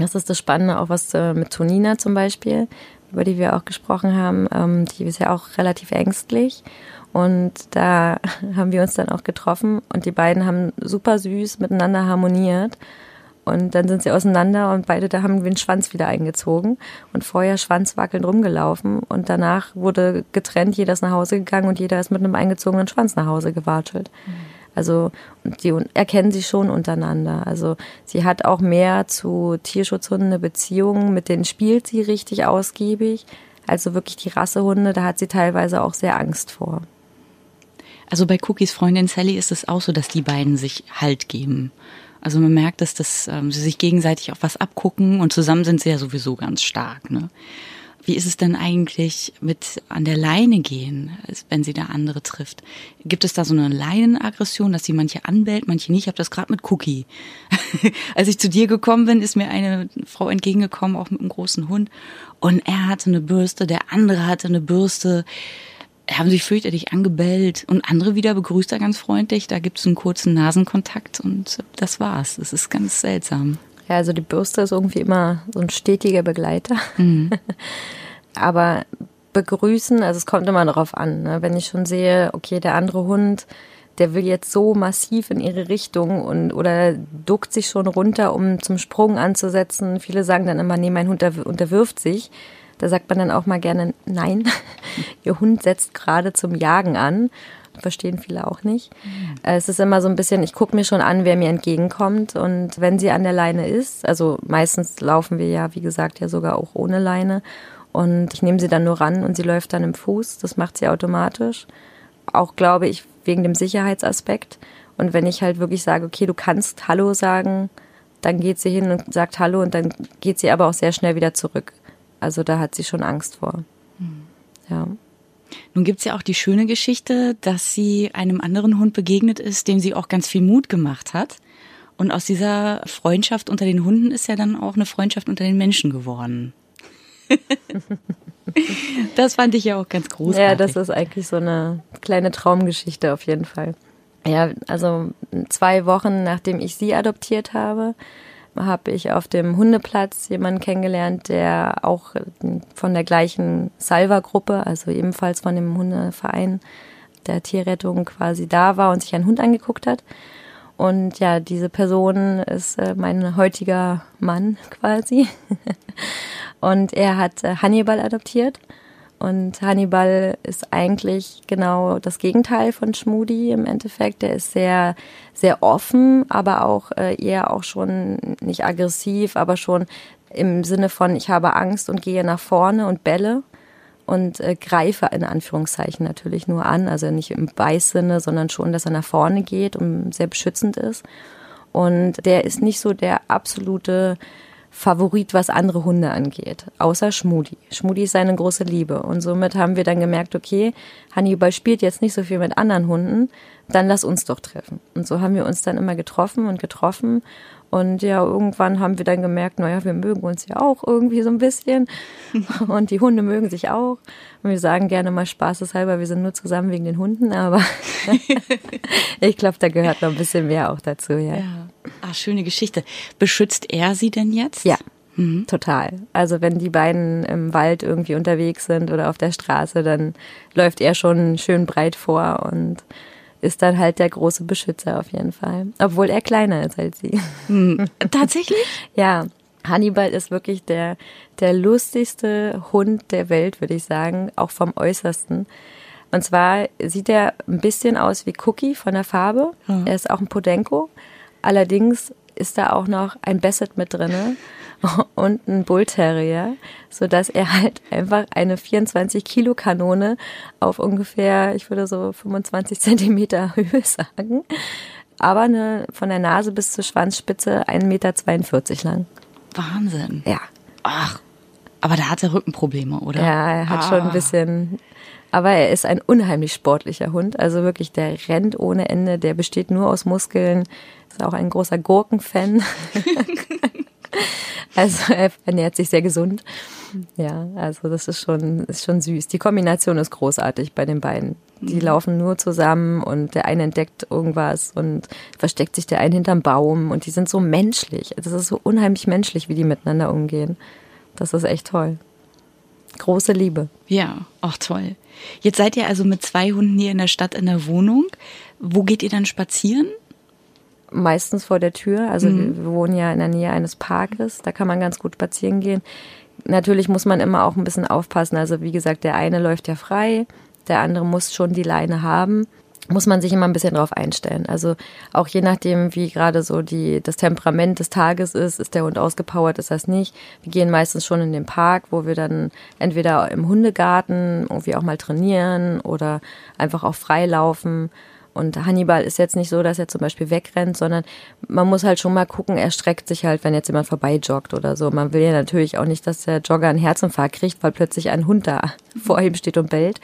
Das ist das Spannende, auch was äh, mit Tonina zum Beispiel, über die wir auch gesprochen haben. Ähm, die ist ja auch relativ ängstlich. Und da (laughs) haben wir uns dann auch getroffen und die beiden haben super süß miteinander harmoniert. Und dann sind sie auseinander und beide da haben den Schwanz wieder eingezogen und vorher schwanzwackelnd rumgelaufen und danach wurde getrennt, jeder ist nach Hause gegangen und jeder ist mit einem eingezogenen Schwanz nach Hause gewatschelt. Mhm. Also die erkennen sich schon untereinander. Also sie hat auch mehr zu Tierschutzhunden eine Beziehung, mit denen spielt sie richtig ausgiebig. Also wirklich die Rassehunde, da hat sie teilweise auch sehr Angst vor. Also bei Cookies Freundin Sally ist es auch so, dass die beiden sich Halt geben. Also man merkt, dass, das, ähm, sie sich gegenseitig auch was abgucken und zusammen sind sie ja sowieso ganz stark. Ne? Wie ist es denn eigentlich mit an der Leine gehen, wenn sie da andere trifft? Gibt es da so eine Leinenaggression, dass sie manche anbellt, manche nicht? Ich habe das gerade mit Cookie. (laughs) Als ich zu dir gekommen bin, ist mir eine Frau entgegengekommen, auch mit einem großen Hund. Und er hatte eine Bürste, der andere hatte eine Bürste haben sich fürchterlich angebellt und andere wieder begrüßt er ganz freundlich. Da gibt es einen kurzen Nasenkontakt und das war's. Das ist ganz seltsam. Ja, also die Bürste ist irgendwie immer so ein stetiger Begleiter. Mhm. (laughs) Aber begrüßen, also es kommt immer darauf an. Ne? Wenn ich schon sehe, okay, der andere Hund, der will jetzt so massiv in ihre Richtung und oder duckt sich schon runter, um zum Sprung anzusetzen. Viele sagen dann immer, nee, mein Hund unterwirft sich da sagt man dann auch mal gerne, nein, (laughs) ihr Hund setzt gerade zum Jagen an. Verstehen viele auch nicht. Es ist immer so ein bisschen, ich gucke mir schon an, wer mir entgegenkommt. Und wenn sie an der Leine ist, also meistens laufen wir ja, wie gesagt, ja sogar auch ohne Leine. Und ich nehme sie dann nur ran und sie läuft dann im Fuß. Das macht sie automatisch. Auch glaube ich, wegen dem Sicherheitsaspekt. Und wenn ich halt wirklich sage, okay, du kannst Hallo sagen, dann geht sie hin und sagt Hallo und dann geht sie aber auch sehr schnell wieder zurück. Also da hat sie schon Angst vor. Mhm. Ja. Nun gibt's ja auch die schöne Geschichte, dass sie einem anderen Hund begegnet ist, dem sie auch ganz viel Mut gemacht hat. Und aus dieser Freundschaft unter den Hunden ist ja dann auch eine Freundschaft unter den Menschen geworden. (laughs) das fand ich ja auch ganz großartig. Ja, das ist eigentlich so eine kleine Traumgeschichte auf jeden Fall. Ja, also zwei Wochen nachdem ich sie adoptiert habe, habe ich auf dem Hundeplatz jemanden kennengelernt, der auch von der gleichen Salva-Gruppe, also ebenfalls von dem Hundeverein der Tierrettung quasi da war und sich einen Hund angeguckt hat. Und ja, diese Person ist äh, mein heutiger Mann (laughs) quasi. und er hat äh, Hannibal adoptiert. Und Hannibal ist eigentlich genau das Gegenteil von Schmudi im Endeffekt. Der ist sehr, sehr offen, aber auch äh, eher auch schon nicht aggressiv, aber schon im Sinne von, ich habe Angst und gehe nach vorne und belle und äh, greife in Anführungszeichen natürlich nur an. Also nicht im Beißsinne, sondern schon, dass er nach vorne geht und sehr beschützend ist. Und der ist nicht so der absolute Favorit, was andere Hunde angeht, außer Schmudi. Schmudi ist seine große Liebe. Und somit haben wir dann gemerkt, okay, Hannibal spielt jetzt nicht so viel mit anderen Hunden, dann lass uns doch treffen. Und so haben wir uns dann immer getroffen und getroffen. Und ja, irgendwann haben wir dann gemerkt, naja, wir mögen uns ja auch irgendwie so ein bisschen. (laughs) Und die Hunde mögen sich auch. Und wir sagen gerne mal spaßeshalber, wir sind nur zusammen wegen den Hunden, aber (laughs) ich glaube, da gehört noch ein bisschen mehr auch dazu, ja. ja. Ah, schöne Geschichte. Beschützt er sie denn jetzt? Ja. Mhm. Total. Also wenn die beiden im Wald irgendwie unterwegs sind oder auf der Straße, dann läuft er schon schön breit vor und ist dann halt der große Beschützer auf jeden Fall. Obwohl er kleiner ist als sie. Hm. Tatsächlich? (laughs) ja. Hannibal ist wirklich der, der lustigste Hund der Welt, würde ich sagen, auch vom Äußersten. Und zwar sieht er ein bisschen aus wie Cookie von der Farbe. Mhm. Er ist auch ein Podenco. Allerdings ist da auch noch ein Basset mit drinne (laughs) und ein Bull Terrier, so dass er halt einfach eine 24 Kilo Kanone auf ungefähr, ich würde so 25 Zentimeter Höhe sagen, aber eine, von der Nase bis zur Schwanzspitze 1,42 Meter lang. Wahnsinn. Ja. Ach, aber da hat er Rückenprobleme, oder? Ja, er hat ah. schon ein bisschen. Aber er ist ein unheimlich sportlicher Hund. Also wirklich, der rennt ohne Ende. Der besteht nur aus Muskeln. Ist auch ein großer Gurkenfan. (laughs) (laughs) Also er ernährt sich sehr gesund. Ja, also das ist schon, ist schon süß. Die Kombination ist großartig bei den beiden. Die mhm. laufen nur zusammen und der eine entdeckt irgendwas und versteckt sich der eine hinterm Baum und die sind so menschlich. Das ist so unheimlich menschlich, wie die miteinander umgehen. Das ist echt toll. Große Liebe. Ja, auch toll. Jetzt seid ihr also mit zwei Hunden hier in der Stadt in der Wohnung. Wo geht ihr dann spazieren? Meistens vor der Tür. Also mhm. wir wohnen ja in der Nähe eines Parkes, da kann man ganz gut spazieren gehen. Natürlich muss man immer auch ein bisschen aufpassen. Also wie gesagt, der eine läuft ja frei, der andere muss schon die Leine haben. Muss man sich immer ein bisschen drauf einstellen. Also auch je nachdem, wie gerade so die, das Temperament des Tages ist, ist der Hund ausgepowert, ist das nicht. Wir gehen meistens schon in den Park, wo wir dann entweder im Hundegarten irgendwie auch mal trainieren oder einfach auch frei laufen. Und Hannibal ist jetzt nicht so, dass er zum Beispiel wegrennt, sondern man muss halt schon mal gucken, er streckt sich halt, wenn jetzt jemand vorbei joggt oder so. Man will ja natürlich auch nicht, dass der Jogger einen Herzinfarkt kriegt, weil plötzlich ein Hund da (laughs) vor ihm steht und bellt.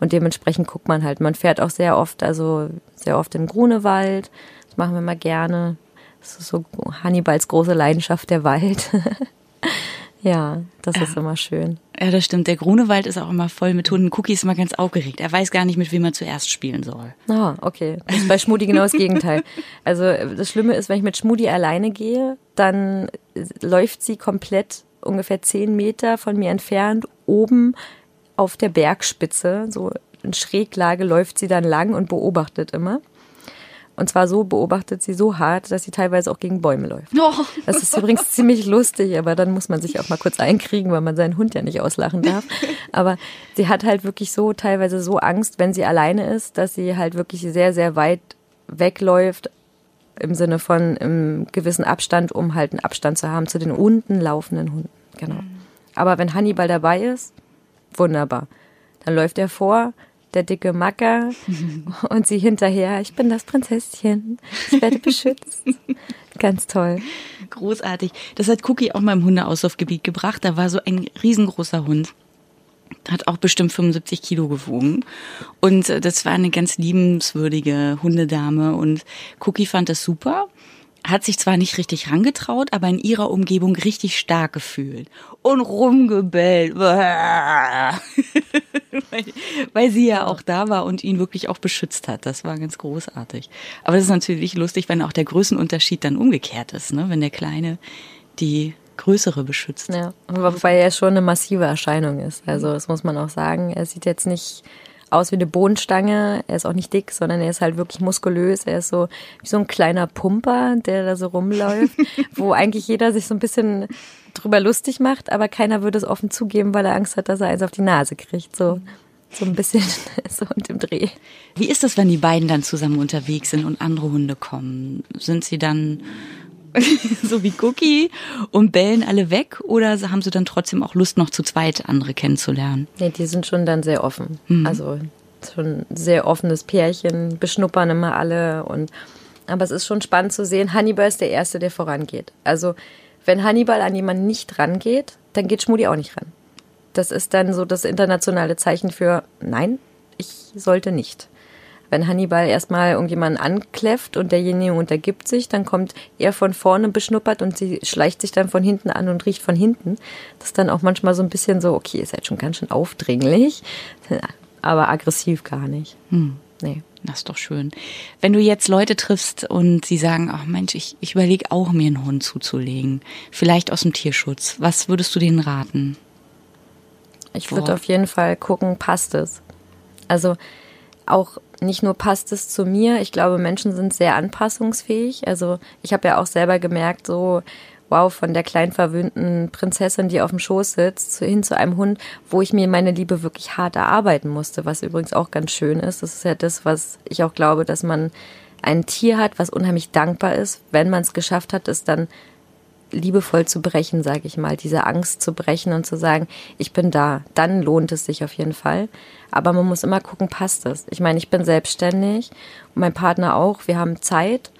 Und dementsprechend guckt man halt. Man fährt auch sehr oft, also sehr oft im Grunewald. Das machen wir mal gerne. Das ist so Hannibals große Leidenschaft, der Wald. (laughs) Ja, das ist immer schön. Ja, das stimmt. Der Grunewald ist auch immer voll mit Hunden. Cookie ist immer ganz aufgeregt. Er weiß gar nicht, mit wem er zuerst spielen soll. Ah, okay. Das ist bei Schmudi genau das Gegenteil. Also das Schlimme ist, wenn ich mit Schmudi alleine gehe, dann läuft sie komplett ungefähr zehn Meter von mir entfernt oben auf der Bergspitze, so in Schräglage läuft sie dann lang und beobachtet immer. Und zwar so beobachtet sie so hart, dass sie teilweise auch gegen Bäume läuft. Oh. Das ist übrigens (laughs) ziemlich lustig, aber dann muss man sich auch mal kurz einkriegen, weil man seinen Hund ja nicht auslachen darf. (laughs) Aber sie hat halt wirklich so teilweise so Angst, wenn sie alleine ist, dass sie halt wirklich sehr, sehr weit wegläuft, im Sinne von im gewissen Abstand, um halt einen Abstand zu haben zu den unten laufenden Hunden. Genau. Mhm. Aber wenn Hannibal dabei ist, wunderbar. Dann läuft er vor, der dicke Macker (laughs) und sie hinterher, ich bin das Prinzesschen, ich werde beschützt. Ganz toll. Großartig. Das hat Cookie auch mal im Hundeauslaufgebiet gebracht. Da war so ein riesengroßer Hund. Hat auch bestimmt 75 Kilo gewogen. Und äh, das war eine ganz liebenswürdige Hundedame. Und Cookie fand das super. Hat sich zwar nicht richtig rangetraut, aber in ihrer Umgebung richtig stark gefühlt und rumgebellt, (laughs) weil, sie ja auch da war und ihn wirklich auch beschützt hat. Das war ganz großartig. Aber das ist natürlich lustig, wenn auch der Größenunterschied dann umgekehrt ist, ne? wenn der Kleine die Größere beschützt. Ja, wobei er schon eine massive Erscheinung ist. Also das muss man auch sagen. Er sieht jetzt nicht aus wie eine Bohnenstange. Er ist auch nicht dick, sondern er ist halt wirklich muskulös. Er ist so wie so ein kleiner Pumper, der da so rumläuft, (laughs) wo eigentlich jeder sich so ein bisschen drüber lustig macht, aber keiner würde es offen zugeben, weil er Angst hat, dass er eins auf die Nase kriegt. So, so ein bisschen (laughs) so und im Dreh. Wie ist das, wenn die beiden dann zusammen unterwegs sind und andere Hunde kommen? Sind sie dann (laughs) so wie Cookie und bellen alle weg oder haben sie dann trotzdem auch Lust, noch zu zweit andere kennenzulernen? Nee, die sind schon dann sehr offen. Mhm. Also schon ein sehr offenes Pärchen, beschnuppern immer alle und aber es ist schon spannend zu sehen, Hannibal ist der Erste, der vorangeht. Also wenn Hannibal an jemanden nicht rangeht, dann geht Schmudi auch nicht ran. Das ist dann so das internationale Zeichen für nein, ich sollte nicht. Wenn Hannibal erstmal irgendjemanden ankläfft und derjenige untergibt sich, dann kommt er von vorne beschnuppert und sie schleicht sich dann von hinten an und riecht von hinten. Das ist dann auch manchmal so ein bisschen so, okay, ihr seid schon ganz schön aufdringlich, aber aggressiv gar nicht. Hm. Nee. Das ist doch schön. Wenn du jetzt Leute triffst und sie sagen, ach Mensch, ich, ich überlege auch, mir einen Hund zuzulegen, vielleicht aus dem Tierschutz, was würdest du denen raten? Ich würde auf jeden Fall gucken, passt es. Also auch nicht nur passt es zu mir, ich glaube, Menschen sind sehr anpassungsfähig. Also ich habe ja auch selber gemerkt, so, wow, von der kleinen verwöhnten Prinzessin, die auf dem Schoß sitzt, hin zu einem Hund, wo ich mir meine Liebe wirklich hart erarbeiten musste, was übrigens auch ganz schön ist. Das ist ja das, was ich auch glaube, dass man ein Tier hat, was unheimlich dankbar ist, wenn man es geschafft hat, es dann liebevoll zu brechen, sage ich mal, diese Angst zu brechen und zu sagen, ich bin da, dann lohnt es sich auf jeden Fall. Aber man muss immer gucken, passt es. Ich meine, ich bin selbstständig und mein Partner auch, wir haben Zeit.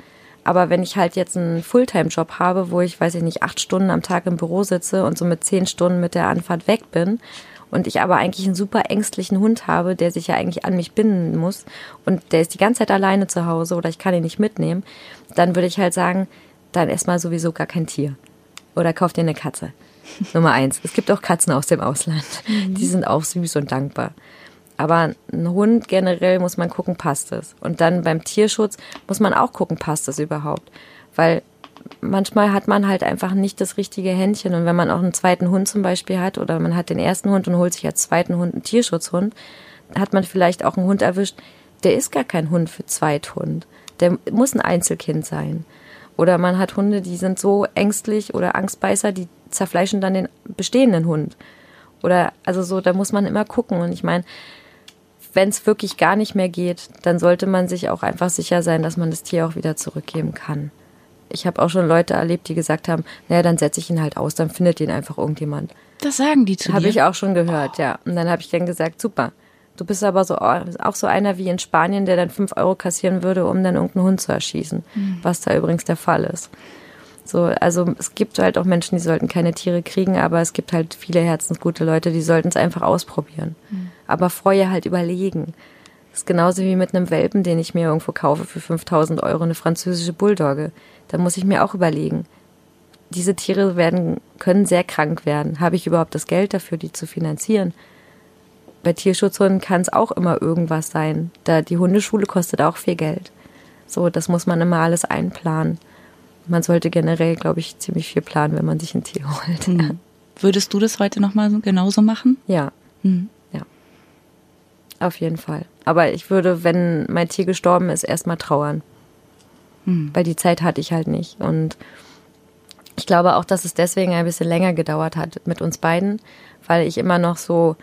Aber wenn ich halt jetzt einen Fulltime-Job habe, wo ich, weiß ich nicht, acht Stunden am Tag im Büro sitze und so mit zehn Stunden mit der Anfahrt weg bin und ich aber eigentlich einen super ängstlichen Hund habe, der sich ja eigentlich an mich binden muss und der ist die ganze Zeit alleine zu Hause oder ich kann ihn nicht mitnehmen, dann würde ich halt sagen, dann erstmal sowieso gar kein Tier. Oder kauf dir eine Katze. (laughs) Nummer eins. Es gibt auch Katzen aus dem Ausland. Mhm. Die sind auch süß und dankbar. Aber ein Hund generell muss man gucken, passt es. Und dann beim Tierschutz muss man auch gucken, passt es überhaupt. Weil manchmal hat man halt einfach nicht das richtige Händchen. Und wenn man auch einen zweiten Hund zum Beispiel hat oder man hat den ersten Hund und holt sich als zweiten Hund einen Tierschutzhund, hat man vielleicht auch einen Hund erwischt, der ist gar kein Hund für Zweithund. Der muss ein Einzelkind sein. Oder man hat Hunde, die sind so ängstlich oder Angstbeißer, die zerfleischen dann den bestehenden Hund. Oder also so, da muss man immer gucken. Und ich meine, wenn es wirklich gar nicht mehr geht, dann sollte man sich auch einfach sicher sein, dass man das Tier auch wieder zurückgeben kann. Ich habe auch schon Leute erlebt, die gesagt haben, naja, dann setze ich ihn halt aus, dann findet ihn einfach irgendjemand. Das sagen die zu hab dir? Habe ich auch schon gehört, oh. ja. Und dann habe ich dann gesagt, super, Du bist aber so auch so einer wie in Spanien, der dann fünf Euro kassieren würde, um dann irgendeinen Hund zu erschießen, mhm. was da übrigens der Fall ist. So, also es gibt halt auch Menschen, die sollten keine Tiere kriegen, aber es gibt halt viele herzensgute Leute, die sollten es einfach ausprobieren. Mhm. Aber vorher halt überlegen. Das ist genauso wie mit einem Welpen, den ich mir irgendwo kaufe für 5000 Euro, eine französische Bulldogge. Da muss ich mir auch überlegen. Diese Tiere werden, können sehr krank werden. Habe ich überhaupt das Geld dafür, die zu finanzieren? Bei Tierschutzhunden kann es auch immer irgendwas sein. Da die Hundeschule kostet auch viel Geld. So, das muss man immer alles einplanen. Man sollte generell, glaube ich, ziemlich viel planen, wenn man sich ein Tier holt. Mhm. Würdest du das heute nochmal genauso machen? Ja. Mhm. Ja. Auf jeden Fall. Aber ich würde, wenn mein Tier gestorben ist, erstmal trauern. Mhm. Weil die Zeit hatte ich halt nicht. Und ich glaube auch, dass es deswegen ein bisschen länger gedauert hat mit uns beiden, weil ich immer noch so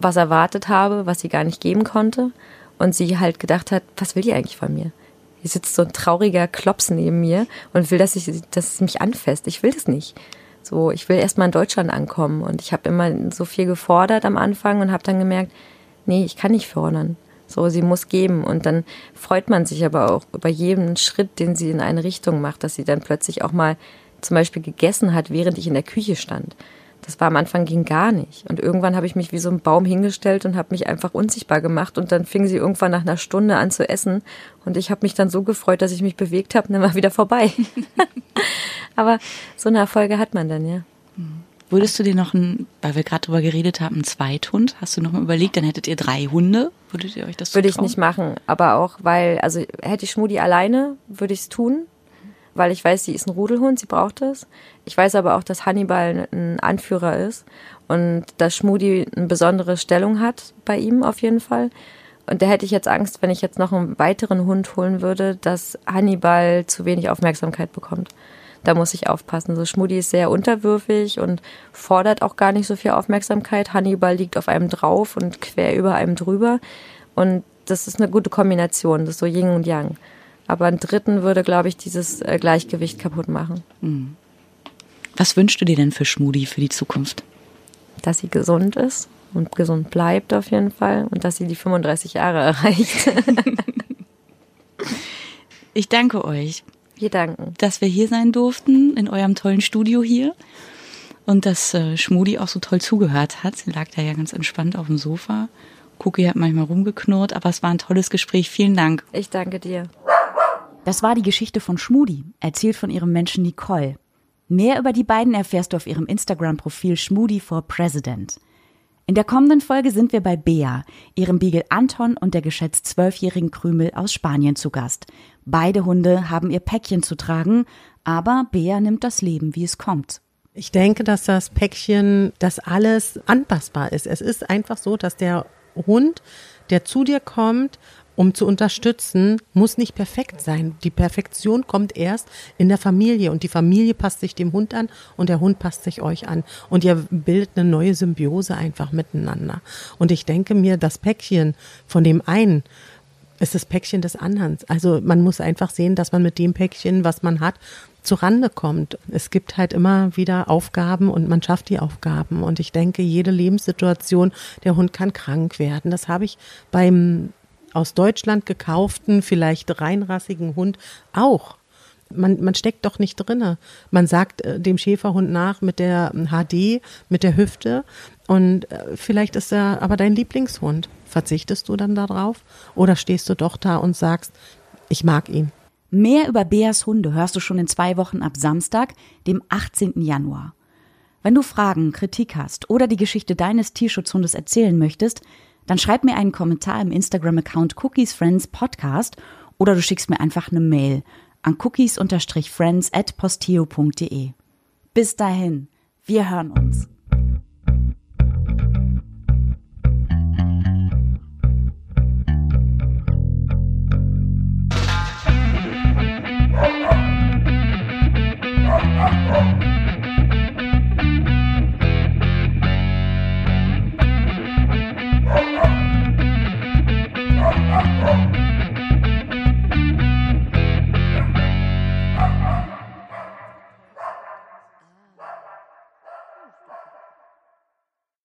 was erwartet habe, was sie gar nicht geben konnte. Und sie halt gedacht hat, was will die eigentlich von mir? Hier sitzt so ein trauriger Klops neben mir und will, dass, ich, dass es mich anfasst. Ich will das nicht. So, ich will erstmal in Deutschland ankommen. Und ich habe immer so viel gefordert am Anfang und habe dann gemerkt, nee, ich kann nicht fordern. So, sie muss geben. Und dann freut man sich aber auch über jeden Schritt, den sie in eine Richtung macht, dass sie dann plötzlich auch mal zum Beispiel gegessen hat, während ich in der Küche stand. Das war am Anfang ging gar nicht. Und irgendwann habe ich mich wie so ein Baum hingestellt und habe mich einfach unsichtbar gemacht. Und dann fing sie irgendwann nach einer Stunde an zu essen. Und ich habe mich dann so gefreut, dass ich mich bewegt habe und dann war wieder vorbei. (laughs) Aber so eine Erfolge hat man dann, ja. Würdest du dir noch ein, weil wir gerade drüber geredet haben, einen Zweithund? Hast du noch mal überlegt, dann hättet ihr drei Hunde? Würdet ihr euch das Würde ich nicht machen, aber auch, weil, also hätte ich Schmudi alleine, würde ich es tun, weil ich weiß, sie ist ein Rudelhund, sie braucht es. Ich weiß aber auch, dass Hannibal ein Anführer ist und dass Schmudi eine besondere Stellung hat bei ihm auf jeden Fall. Und da hätte ich jetzt Angst, wenn ich jetzt noch einen weiteren Hund holen würde, dass Hannibal zu wenig Aufmerksamkeit bekommt da muss ich aufpassen. So Schmudi ist sehr unterwürfig und fordert auch gar nicht so viel Aufmerksamkeit. Hannibal liegt auf einem drauf und quer über einem drüber. Und das ist eine gute Kombination, das ist so Yin und Yang. Aber einen dritten würde, glaube ich, dieses äh, Gleichgewicht kaputt machen. Hm. Was wünschst du dir denn für Schmudi für die Zukunft? Dass sie gesund ist und gesund bleibt auf jeden Fall und dass sie die 35 Jahre (laughs) erreicht. ich danke euch. Wir danken. Dass wir hier sein durften, in eurem tollen Studio hier. Und dass äh, Schmudi auch so toll zugehört hat. Sie lag da ja ganz entspannt auf dem Sofa. Cookie hat manchmal rumgeknurrt, aber es war ein tolles Gespräch. Vielen Dank. Ich danke dir. Das war die Geschichte von Schmudi, erzählt von ihrem Menschen Nicole. Mehr über die beiden erfährst du auf ihrem Instagram-Profil Schmudi for President. In der kommenden Folge sind wir bei Bea, ihrem Beagle Anton und der geschätzt zwölfjährigen Krümel aus Spanien zu Gast. Beide Hunde haben ihr Päckchen zu tragen, aber Bea nimmt das Leben, wie es kommt. Ich denke, dass das Päckchen, das alles anpassbar ist. Es ist einfach so, dass der Hund, der zu dir kommt, um zu unterstützen, muss nicht perfekt sein. Die Perfektion kommt erst in der Familie und die Familie passt sich dem Hund an und der Hund passt sich euch an und ihr bildet eine neue Symbiose einfach miteinander. Und ich denke mir, das Päckchen von dem einen ist das Päckchen des anderen. Also man muss einfach sehen, dass man mit dem Päckchen, was man hat, zu Rande kommt. Es gibt halt immer wieder Aufgaben und man schafft die Aufgaben. Und ich denke, jede Lebenssituation, der Hund kann krank werden. Das habe ich beim aus Deutschland gekauften, vielleicht reinrassigen Hund auch. Man, man steckt doch nicht drinne. Man sagt äh, dem Schäferhund nach mit der HD, mit der Hüfte und äh, vielleicht ist er aber dein Lieblingshund. Verzichtest du dann darauf? Oder stehst du doch da und sagst, ich mag ihn? Mehr über Beas Hunde hörst du schon in zwei Wochen ab Samstag, dem 18. Januar. Wenn du Fragen, Kritik hast oder die Geschichte deines Tierschutzhundes erzählen möchtest, dann schreib mir einen Kommentar im Instagram-Account Cookies Friends Podcast oder du schickst mir einfach eine Mail an cookies-friends at posteo.de. Bis dahin, wir hören uns.